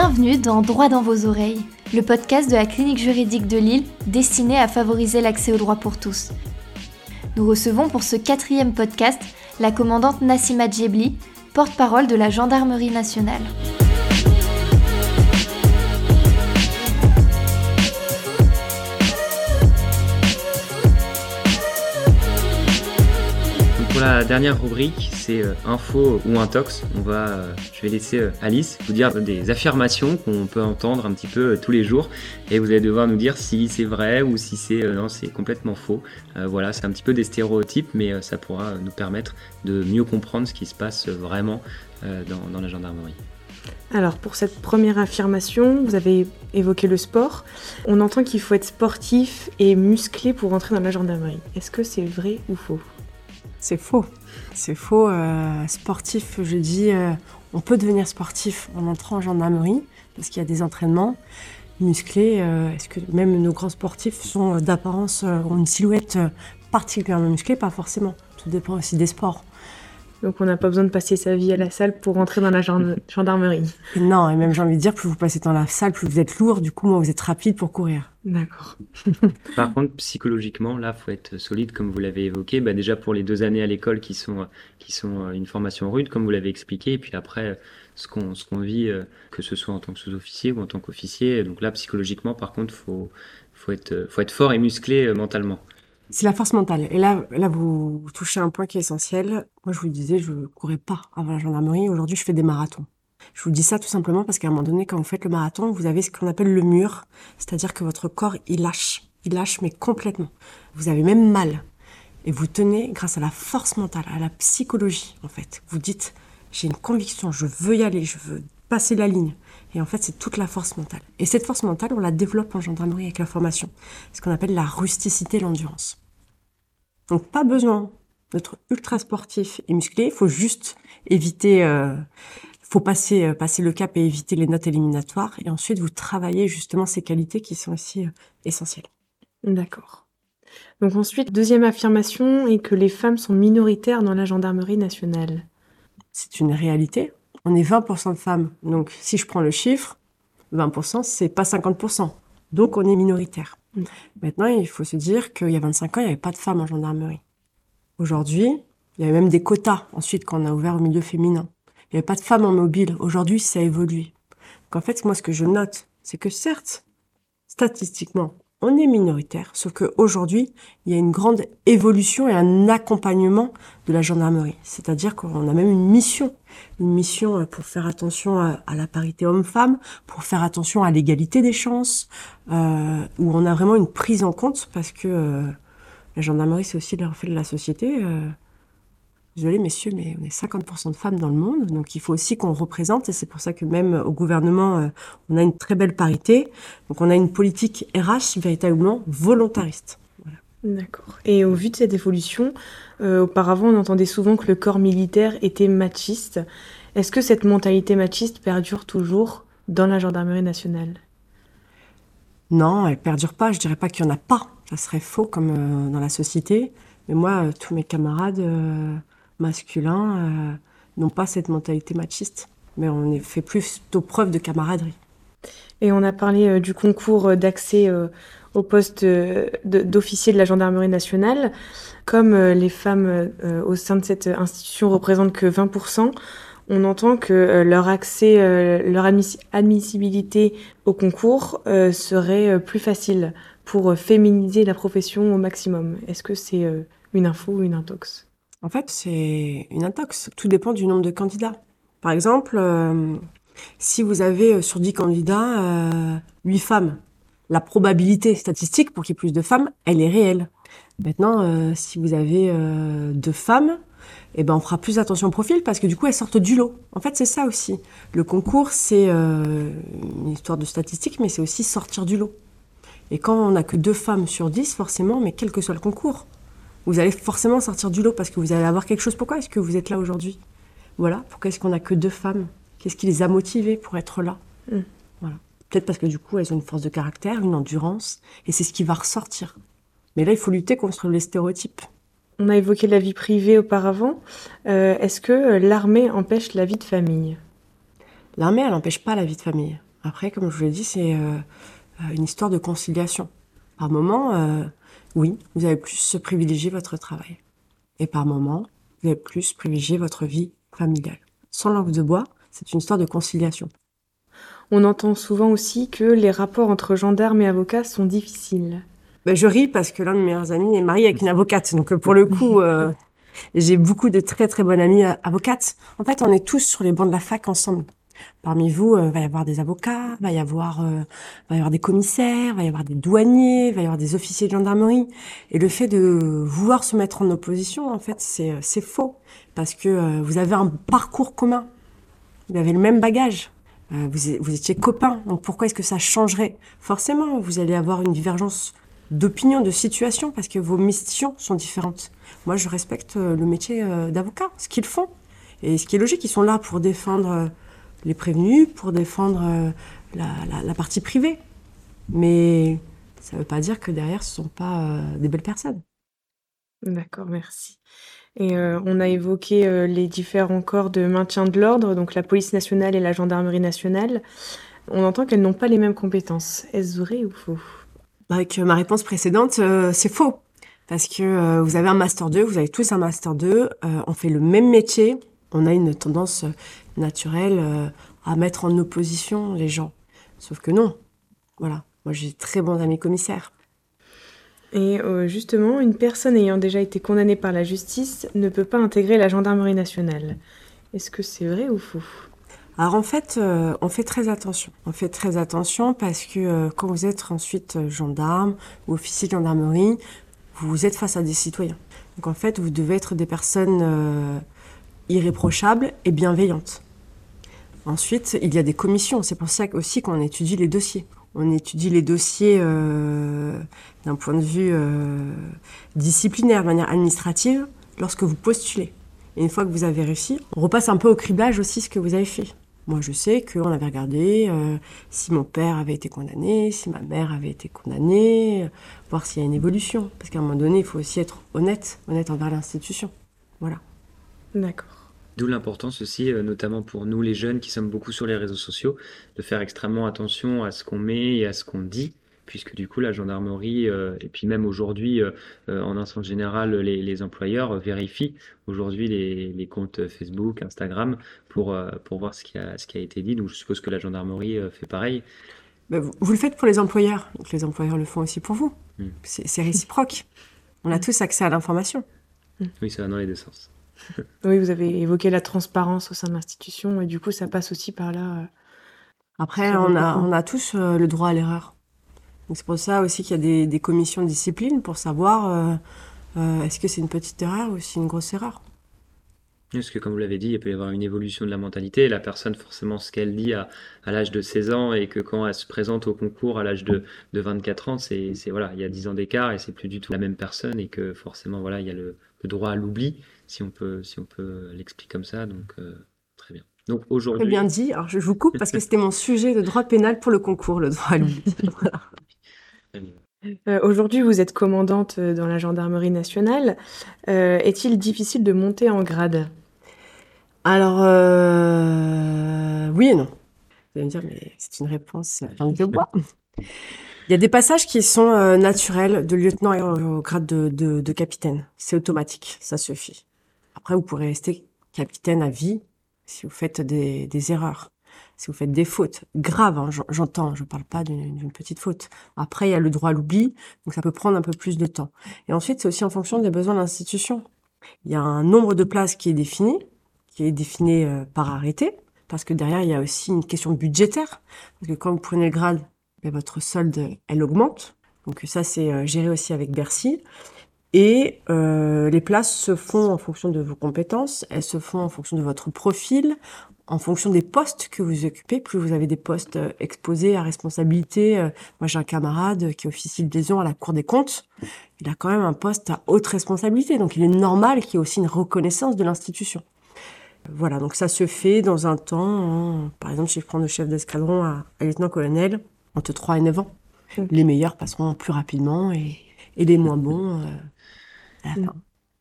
Bienvenue dans Droit dans vos oreilles, le podcast de la clinique juridique de Lille destiné à favoriser l'accès au droit pour tous. Nous recevons pour ce quatrième podcast la commandante Nassima Djebli, porte-parole de la Gendarmerie nationale. Pour la dernière rubrique, c'est euh, info ou intox. On va, euh, je vais laisser euh, Alice vous dire des affirmations qu'on peut entendre un petit peu tous les jours, et vous allez devoir nous dire si c'est vrai ou si c'est complètement faux. voilà, c'est un petit peu des stéréotypes, mais ça pourra nous permettre de mieux comprendre ce qui se passe vraiment dans la gendarmerie. Alors pour cette première affirmation, vous avez évoqué le sport. On entend qu'il faut être sportif et musclé pour entrer dans la gendarmerie. Est-ce que c'est vrai ou faux? C'est faux. C'est faux. Euh, sportif, je dis, euh, on peut devenir sportif en entrant en gendarmerie parce qu'il y a des entraînements musclés. Euh, est-ce que même nos grands sportifs sont d'apparence, ont une silhouette particulièrement musclée? Pas forcément. Tout dépend aussi des sports. Donc on n'a pas besoin de passer sa vie à la salle pour rentrer dans la gendarmerie. non, et même j'ai envie de dire, plus vous passez dans la salle, plus vous êtes lourd, du coup, moins vous êtes rapide pour courir. D'accord. Par contre, psychologiquement, là, faut être solide, comme vous l'avez évoqué. Bah, déjà pour les deux années à l'école qui sont, qui sont euh, une formation rude, comme vous l'avez expliqué, et puis après, ce qu'on ce qu'on vit, euh, que ce soit en tant que sous-officier ou en tant qu'officier. Donc là, psychologiquement, par contre, faut, faut, être, faut être fort et musclé euh, mentalement. C'est la force mentale. Et là, là, vous touchez un point qui est essentiel. Moi, je vous disais, je courais pas avant la gendarmerie. Aujourd'hui, je fais des marathons. Je vous dis ça tout simplement parce qu'à un moment donné, quand vous faites le marathon, vous avez ce qu'on appelle le mur. C'est-à-dire que votre corps, il lâche. Il lâche, mais complètement. Vous avez même mal. Et vous tenez grâce à la force mentale, à la psychologie, en fait. Vous dites, j'ai une conviction, je veux y aller, je veux passer la ligne. Et en fait, c'est toute la force mentale. Et cette force mentale, on la développe en gendarmerie avec la formation. Ce qu'on appelle la rusticité, l'endurance. Donc, pas besoin d'être ultra sportif et musclé. Il faut juste éviter, euh, faut passer, euh, passer le cap et éviter les notes éliminatoires. Et ensuite, vous travaillez justement ces qualités qui sont aussi euh, essentielles. D'accord. Donc ensuite, deuxième affirmation est que les femmes sont minoritaires dans la gendarmerie nationale. C'est une réalité on est 20% de femmes. Donc, si je prends le chiffre, 20%, c'est pas 50%. Donc, on est minoritaire. Mm. Maintenant, il faut se dire qu'il y a 25 ans, il n'y avait pas de femmes en gendarmerie. Aujourd'hui, il y avait même des quotas ensuite qu'on a ouvert au milieu féminin. Il n'y avait pas de femmes en mobile. Aujourd'hui, ça a évolué. Donc, en fait, moi, ce que je note, c'est que certes, statistiquement, on est minoritaire, sauf qu'aujourd'hui, il y a une grande évolution et un accompagnement de la gendarmerie. C'est-à-dire qu'on a même une mission, une mission euh, pour faire attention à, la parité homme-femme, pour faire attention à l'égalité des chances, euh, où on a vraiment une prise en compte parce que euh, la gendarmerie, c'est aussi le reflet de la société. Désolé messieurs, mais on est 50% de femmes dans le monde, donc il faut aussi qu'on représente, et c'est pour ça que même au gouvernement, euh, on a une très belle parité. Donc on a une politique RH véritablement volontariste. D'accord. Et au vu de cette évolution, euh, auparavant on entendait souvent que le corps militaire était machiste. Est-ce que cette mentalité machiste perdure toujours dans la gendarmerie nationale? Non, elle perdure pas. Je dirais pas qu'il y en a pas. Ça serait faux comme euh, dans la société. Mais moi, tous mes camarades, masculins euh, n'ont pas cette mentalité machiste, mais on fait plutôt preuve de camaraderie. Et on a parlé euh, du concours d'accès euh, au poste d'officier de la gendarmerie nationale. Comme les femmes au sein de cette institution représentent que 20%, on entend que leur accès, leur admissibilité au concours serait plus facile pour féminiser la profession au maximum. Est-ce que c'est une info ou une intox? En fait, c'est une intox. Tout dépend du nombre de candidats. Par exemple, euh, si vous avez euh, sur 10 candidats euh, 8 femmes, la probabilité statistique pour qu'il y ait plus de femmes, elle est réelle. Maintenant, euh, si vous avez deux femmes, eh ben on fera plus attention au profil parce que du coup elles sortent du lot. En fait, c'est ça aussi. Le concours, c'est une histoire de statistiques, mais c'est aussi sortir du lot. Et quand on n'a que deux femmes sur 10, forcément, mais quel que soit le concours, vous allez forcément sortir du lot parce que vous allez avoir quelque chose. Pourquoi est-ce que vous êtes là aujourd'hui? Voilà. Pourquoi est-ce qu'on n'a que deux femmes? Qu'est-ce qui les a motivées pour être là? Mm. Voilà. Peut-être parce que du coup, elles ont une force de caractère, une endurance, et c'est ce qui va ressortir. Mais là, il faut lutter contre les stéréotypes. On a évoqué la vie privée auparavant. Euh, est-ce que euh, l'armée empêche la vie de famille? L'armée, elle n'empêche pas la vie de famille. Après, comme je vous l'ai dit, c'est une histoire de conciliation. Par moment, oui, vous allez plus privilégier votre travail. Et par moment, vous allez plus privilégier votre vie familiale. Sans langue de bois, c'est une histoire de conciliation. On entend souvent aussi que les rapports entre gendarmes et avocats sont difficiles. Ben, je ris parce que l'un de mes meilleurs amis est marié avec une avocate. Donc pour le coup, euh, j'ai beaucoup de très très bonnes amies euh, avocates. En fait, on est tous sur les bancs de la fac ensemble. Parmi vous, il euh, va y avoir des avocats, va y avoir, va y avoir des commissaires, va y avoir des douaniers, va y avoir des officiers de gendarmerie. Et le fait de vouloir se mettre en opposition, en fait, c'est c'est faux parce que vous avez un parcours commun, vous avez le même bagage. vous, vous étiez copains, donc pourquoi est-ce que ça changerait? Forcément, vous allez avoir une divergence d'opinion, de situation, parce que vos missions sont différentes. Moi, je respecte euh, le métier euh, d'avocat, ce qu'ils font. Et ce qui est logique, ils sont là pour défendre euh, les prévenus, pour défendre la, partie privée. Mais ça ne veut pas dire que derrière, ce ne sont pas des belles personnes. D'accord, merci. Et on a évoqué les différents corps de maintien de l'ordre, donc la police nationale et la gendarmerie nationale. On entend qu'elles n'ont pas les mêmes compétences. Est-ce vrai ou faux? Avec ma réponse précédente, euh, c'est faux. Parce que euh, vous avez un Master 2, vous avez tous un Master 2, euh, on fait le même métier, on a une tendance naturelle à mettre en opposition les gens. Sauf que non. Voilà. Moi, j'ai très bons amis commissaires. Et justement, une personne ayant déjà été condamnée par la justice ne peut pas intégrer la gendarmerie nationale. Est-ce que c'est vrai ou faux? Alors en fait, euh, on fait très attention. On fait très attention parce que euh, quand vous êtes ensuite euh, gendarme ou officier de gendarmerie, vous êtes face à des citoyens. Donc en fait, vous devez être des personnes irréprochables et bienveillantes. Ensuite, il y a des commissions. C'est pour ça aussi qu'on étudie les dossiers. On étudie les dossiers d'un point de vue disciplinaire, de manière administrative, lorsque vous postulez. Et une fois que vous avez réussi, on repasse un peu au criblage aussi ce que vous avez fait. Moi, je sais qu'on avait regardé euh, si mon père avait été condamné, si ma mère avait été condamnée, euh, voir s'il y a une évolution. Parce qu'à un moment donné, il faut aussi être honnête, honnête envers l'institution. Voilà. D'accord. D'où l'importance aussi, euh, notamment pour nous les jeunes qui sommes beaucoup sur les réseaux sociaux, de faire extrêmement attention à ce qu'on met et à ce qu'on dit puisque du coup la gendarmerie euh, et puis même aujourd'hui euh, en instance générale les, employeurs vérifient aujourd'hui les, comptes Facebook, Instagram pour, pour voir ce qui, a, ce qui a été dit. Donc je suppose que la gendarmerie fait pareil. vous, le faites pour les employeurs, donc les employeurs le font aussi pour vous. Hmm. C'est réciproque. On a tous accès à l'information. Oui, ça va dans les deux sens. oui, vous avez évoqué la transparence au sein de l'institution et du coup ça passe aussi par là. Après, on a, on a tous le droit à l'erreur c'est pour ça aussi qu'il y a des, commissions de discipline pour savoir euh, euh, est-ce que c'est une petite erreur ou c'est une grosse erreur. Parce que comme vous l'avez dit, il peut y avoir une évolution de la mentalité. La personne, forcément, ce qu'elle dit à, l'âge de 16 ans et que quand elle se présente au concours à l'âge de, 24 ans, c'est voilà, il y a 10 ans d'écart et c'est plus du tout la même personne et que forcément, voilà, il y a le, droit à l'oubli, si on peut, si on peut l'expliquer comme ça. Donc, euh, très bien. Donc aujourd'hui. Très bien dit. Alors je vous coupe parce que c'était mon sujet de droit pénal pour le concours, le droit à l'oubli. Euh, aujourd'hui, vous êtes commandante euh, dans la gendarmerie nationale. Euh, est-il difficile de monter en grade? Alors, oui et non. Vous allez me dire, mais c'est une réponse de bois. Il y a des passages qui sont naturels de lieutenant au grade de, capitaine. C'est automatique, ça suffit. Après, vous pourrez rester capitaine à vie si vous faites des erreurs si vous faites des fautes graves, hein, j'entends, je ne parle pas d'une petite faute. Après, il y a le droit à l'oubli, donc ça peut prendre un peu plus de temps. Et ensuite, c'est aussi en fonction des besoins de l'institution. Il y a un nombre de places qui est défini, qui est défini euh, par arrêté, parce que derrière, il y a aussi une question budgétaire, parce que quand vous prenez le grade, ben, votre solde, elle augmente. Donc ça, c'est euh, géré aussi avec Bercy. Et euh, les places se font en fonction de vos compétences, elles se font en fonction de votre profil, en fonction des postes que vous occupez, plus vous avez des postes euh, exposés à responsabilité. Euh, moi, j'ai un camarade qui officie de liaison à la Cour des comptes. Il a quand même un poste à haute responsabilité. Donc, il est normal qu'il y ait aussi une reconnaissance de l'institution. Voilà, donc ça se fait dans un temps, par exemple, si je prends le chef d'escadron à, lieutenant-colonel, entre 3 et 9 ans. Les meilleurs passeront plus rapidement et, les moins bons euh, à la fin.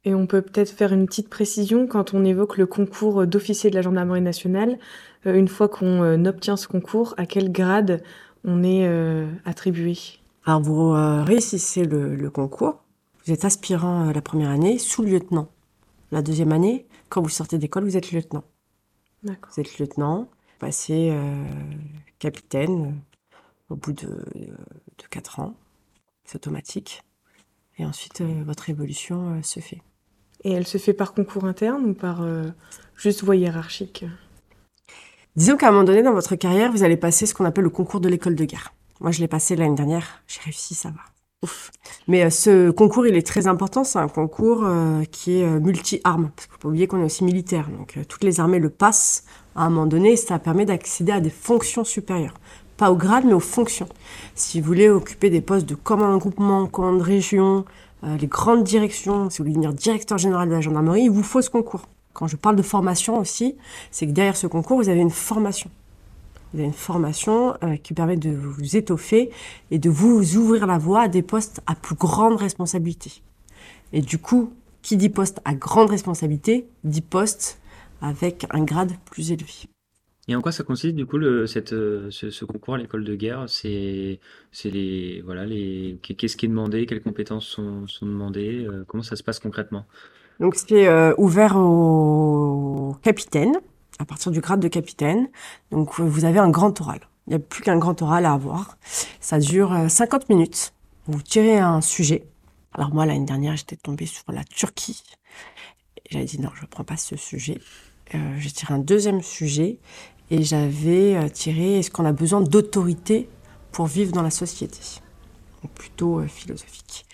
Et on peut peut-être faire une petite précision quand on évoque le concours d'officier de la gendarmerie nationale. une fois qu'on obtient ce concours, à quel grade on est attribué? Alors vous réussissez le, concours, vous êtes aspirant la première année, sous-lieutenant. La deuxième année, quand vous sortez d'école, vous êtes lieutenant. Vous êtes lieutenant, vous passez capitaine au bout de, de 4 ans. C'est automatique. Et ensuite, euh, votre évolution euh, se fait. Et elle se fait par concours interne ou par euh, juste voie hiérarchique? Disons qu'à un moment donné dans votre carrière, vous allez passer ce qu'on appelle le concours de l'école de guerre. Moi, je l'ai passé l'année dernière. J'ai réussi, ça va. Ouf. Mais ce concours, il est très important. C'est un concours qui est multi-armes. Parce qu'il faut pas oublier qu'on est aussi militaire. Donc, toutes les armées le passent à un moment donné. Et ça permet d'accéder à des fonctions supérieures pas au grade, mais aux fonctions. Si vous voulez occuper des postes de commandant de groupement, commandant de région, euh, les grandes directions, si vous voulez devenir directeur général de la gendarmerie, il vous faut ce concours. Quand je parle de formation aussi, c'est que derrière ce concours, vous avez une formation. Vous avez une formation euh, qui permet de vous étoffer et de vous ouvrir la voie à des postes à plus grande responsabilité. Et du coup, qui dit poste à grande responsabilité, dit poste avec un grade plus élevé. Et en quoi ça consiste du coup le, cette, euh, ce, concours à l'école de guerre? C'est les voilà les qu'est-ce qui est demandé? Quelles compétences sont, sont demandées? Euh, Comment ça se passe concrètement? Donc c'est euh, ouvert aux capitaines à partir du grade de capitaine. Donc vous avez un grand oral. Il n'y a plus qu'un grand oral à avoir. Ça dure 50 minutes. Vous tirez un sujet. Alors moi l'année dernière j'étais tombée sur la Turquie. J'avais dit non je ne prends pas ce sujet. j'ai tiré un deuxième sujet et j'avais euh, tiré est-ce qu'on a besoin d'autorité pour vivre dans la société? Donc plutôt euh, philosophique.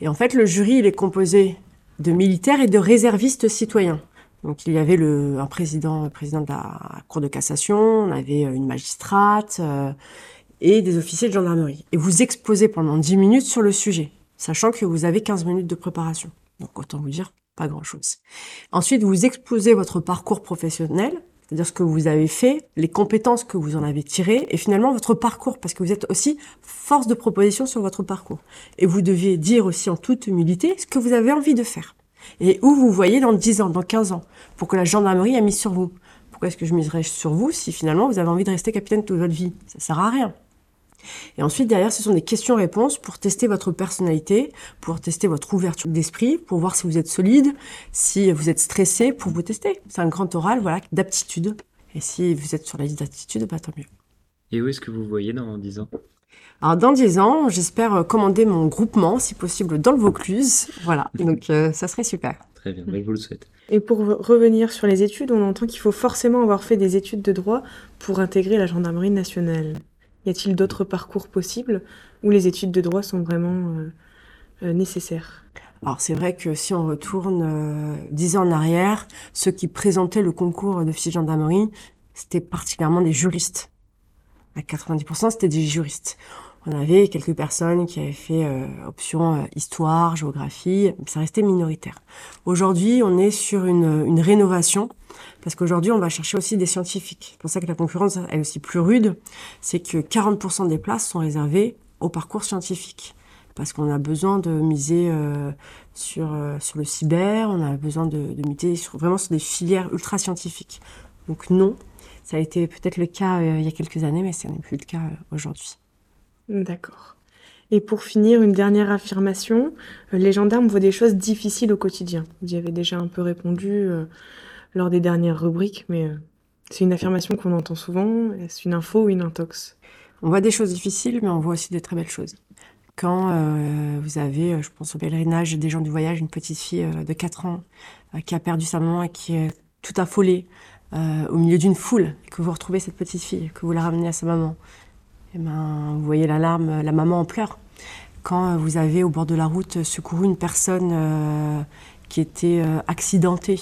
Et en fait, le jury, il est composé de militaires et de réservistes citoyens. Donc il y avait le, un président, président de la Cour de cassation, on avait euh, une magistrate et des officiers de gendarmerie. Et vous exposez pendant 10 minutes sur le sujet, sachant que vous avez 15 minutes de préparation. Donc autant vous dire, pas grand-chose. Ensuite, vous exposez votre parcours professionnel, c'est-à-dire ce que vous avez fait, les compétences que vous en avez tirées, et finalement votre parcours, parce que vous êtes aussi force de proposition sur votre parcours. Et vous deviez dire aussi en toute humilité ce que vous avez envie de faire. Et où vous voyez dans 10 ans, dans 15 ans, pour que la gendarmerie a mis sur vous. Pourquoi est-ce que je miserais sur vous si finalement vous avez envie de rester capitaine toute votre vie? Ça sert à rien. Et ensuite, derrière, ce sont des questions-réponses pour tester votre personnalité, pour tester votre ouverture d'esprit, pour voir si vous êtes solide, si vous êtes stressé, pour vous tester. C'est un grand oral, voilà, d'aptitude. Et si vous êtes sur la liste d'aptitude, bah, tant mieux. Et où est-ce que vous voyez dans 10 ans? Alors dans 10 ans, j'espère commander mon groupement, si possible, dans le Vaucluse. Voilà, donc euh, ça serait super. Très bien, je vous le souhaite. Et pour revenir sur les études, on entend qu'il faut forcément avoir fait des études de droit pour intégrer la gendarmerie nationale. Y a-t-il d'autres parcours possibles où les études de droit sont vraiment euh, euh, nécessaires? Alors c'est vrai que si on retourne euh, dix ans en arrière, ceux qui présentaient le concours d'officier de gendarmerie, c'était particulièrement des juristes. À 90%, c'était des juristes. On avait quelques personnes qui avaient fait option histoire, géographie, mais ça restait minoritaire. Aujourd'hui, on est sur une, une rénovation parce qu'aujourd'hui, on va chercher aussi des scientifiques. C'est pour ça que la concurrence est aussi plus rude. C'est que 40% des places sont réservées au parcours scientifique. Parce qu'on a besoin de miser euh, sur, euh, sur le cyber, on a besoin de, miser vraiment sur des filières ultra scientifiques. Donc non, ça a été peut-être le cas euh, il y a quelques années, mais ce n'est plus le cas aujourd'hui. D'accord. Et pour finir, une dernière affirmation. Les gendarmes voient des choses difficiles au quotidien. Vous y avez déjà un peu répondu lors des dernières rubriques, mais euh, c'est une affirmation qu'on entend souvent. Est-ce une info ou une intox? On voit des choses difficiles, mais on voit aussi de très belles choses. Quand euh, vous avez, euh, je pense au pèlerinage des gens du voyage, une petite fille de 4 ans qui a perdu sa maman et qui est tout affolée au milieu d'une foule, et que vous retrouvez cette petite fille, que vous la ramenez à sa maman, et eh ben, vous voyez la larme, la maman en pleurs. Quand vous avez au bord de la route secouru une personne qui était accidentée,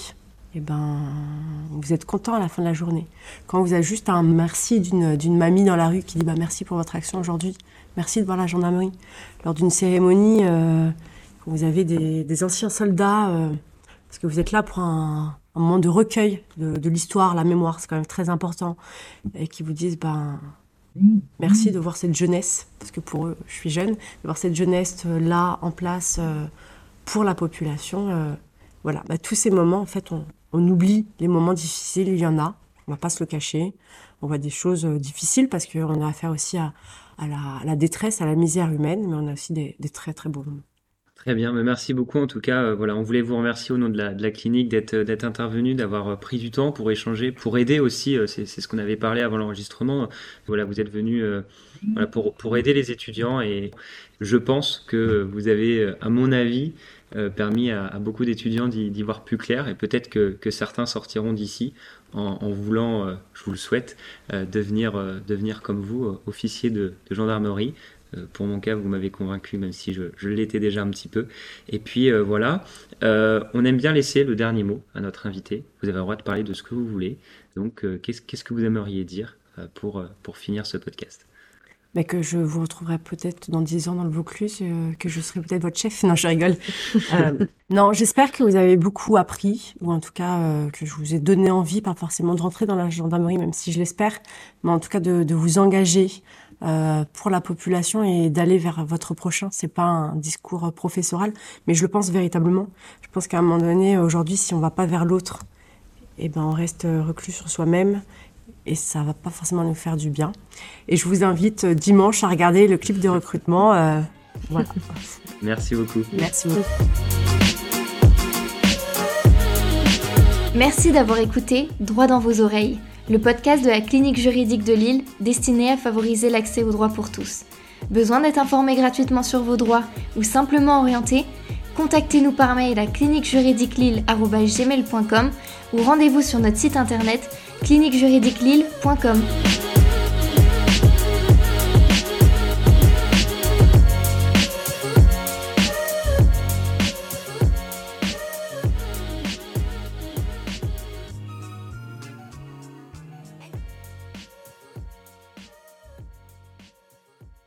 eh ben, vous êtes content à la fin de la journée. Quand vous avez juste un merci d'une mamie dans la rue qui dit bah, merci pour votre action aujourd'hui, merci de voir la gendarmerie. Lors d'une cérémonie, euh, vous avez des, anciens soldats, euh, parce que vous êtes là pour un, moment de recueil de, l'histoire, la mémoire, c'est quand même très important, et qui vous disent ben, merci de voir cette jeunesse, parce que pour eux, je suis jeune, de voir cette jeunesse euh, là, en place pour la population Voilà, bah, tous ces moments, en fait, on, on oublie les moments difficiles, il y en a, on va pas se le cacher. On voit des choses euh, difficiles parce qu'on a affaire aussi à, la, détresse, à la misère humaine, mais on a aussi des, des très très beaux moments. Très bien, mais merci beaucoup. En tout cas, euh, voilà, on voulait vous remercier au nom de la, clinique d'être d'être intervenu, d'avoir pris du temps pour échanger, pour aider aussi. C'est ce qu'on avait parlé avant l'enregistrement. Voilà, vous êtes venu euh, pour, aider les étudiants et je pense que vous avez, à mon avis, euh, permis à, beaucoup d'étudiants d'y voir plus clair et peut-être que, certains sortiront d'ici en, voulant, euh, je vous le souhaite, euh, devenir, comme vous, officier de gendarmerie. Pour mon cas, vous m'avez convaincu, même si je, l'étais déjà un petit peu. Et puis voilà, on aime bien laisser le dernier mot à notre invité. Vous avez le droit de parler de ce que vous voulez. Donc, qu'est-ce que vous aimeriez dire pour, pour finir ce podcast? Mais que je vous retrouverai peut-être dans dix ans dans le Vaucluse, euh, que je serai peut-être votre chef. Non, je rigole. euh, non, j'espère que vous avez beaucoup appris, ou en tout cas euh, que je vous ai donné envie, pas forcément de rentrer dans la gendarmerie, même si je l'espère, mais en tout cas de vous engager euh, pour la population et d'aller vers votre prochain. C'est pas un discours professoral, mais je le pense véritablement. Je pense qu'à un moment donné, aujourd'hui, si on va pas vers l'autre, eh ben on reste reclus sur soi-même et ça va pas forcément nous faire du bien. Et je vous invite dimanche à regarder le clip de recrutement. Euh, voilà. Merci beaucoup. Merci beaucoup. Merci d'avoir écouté Droit dans vos oreilles, le podcast de la clinique juridique de Lille destiné à favoriser l'accès aux droits pour tous. Besoin d'être informé gratuitement sur vos droits ou simplement orienté? Contactez-nous par mail à cliniquejuridiquelille.gmail.com ou rendez-vous sur notre site internet cliniquejuridiquelille.com.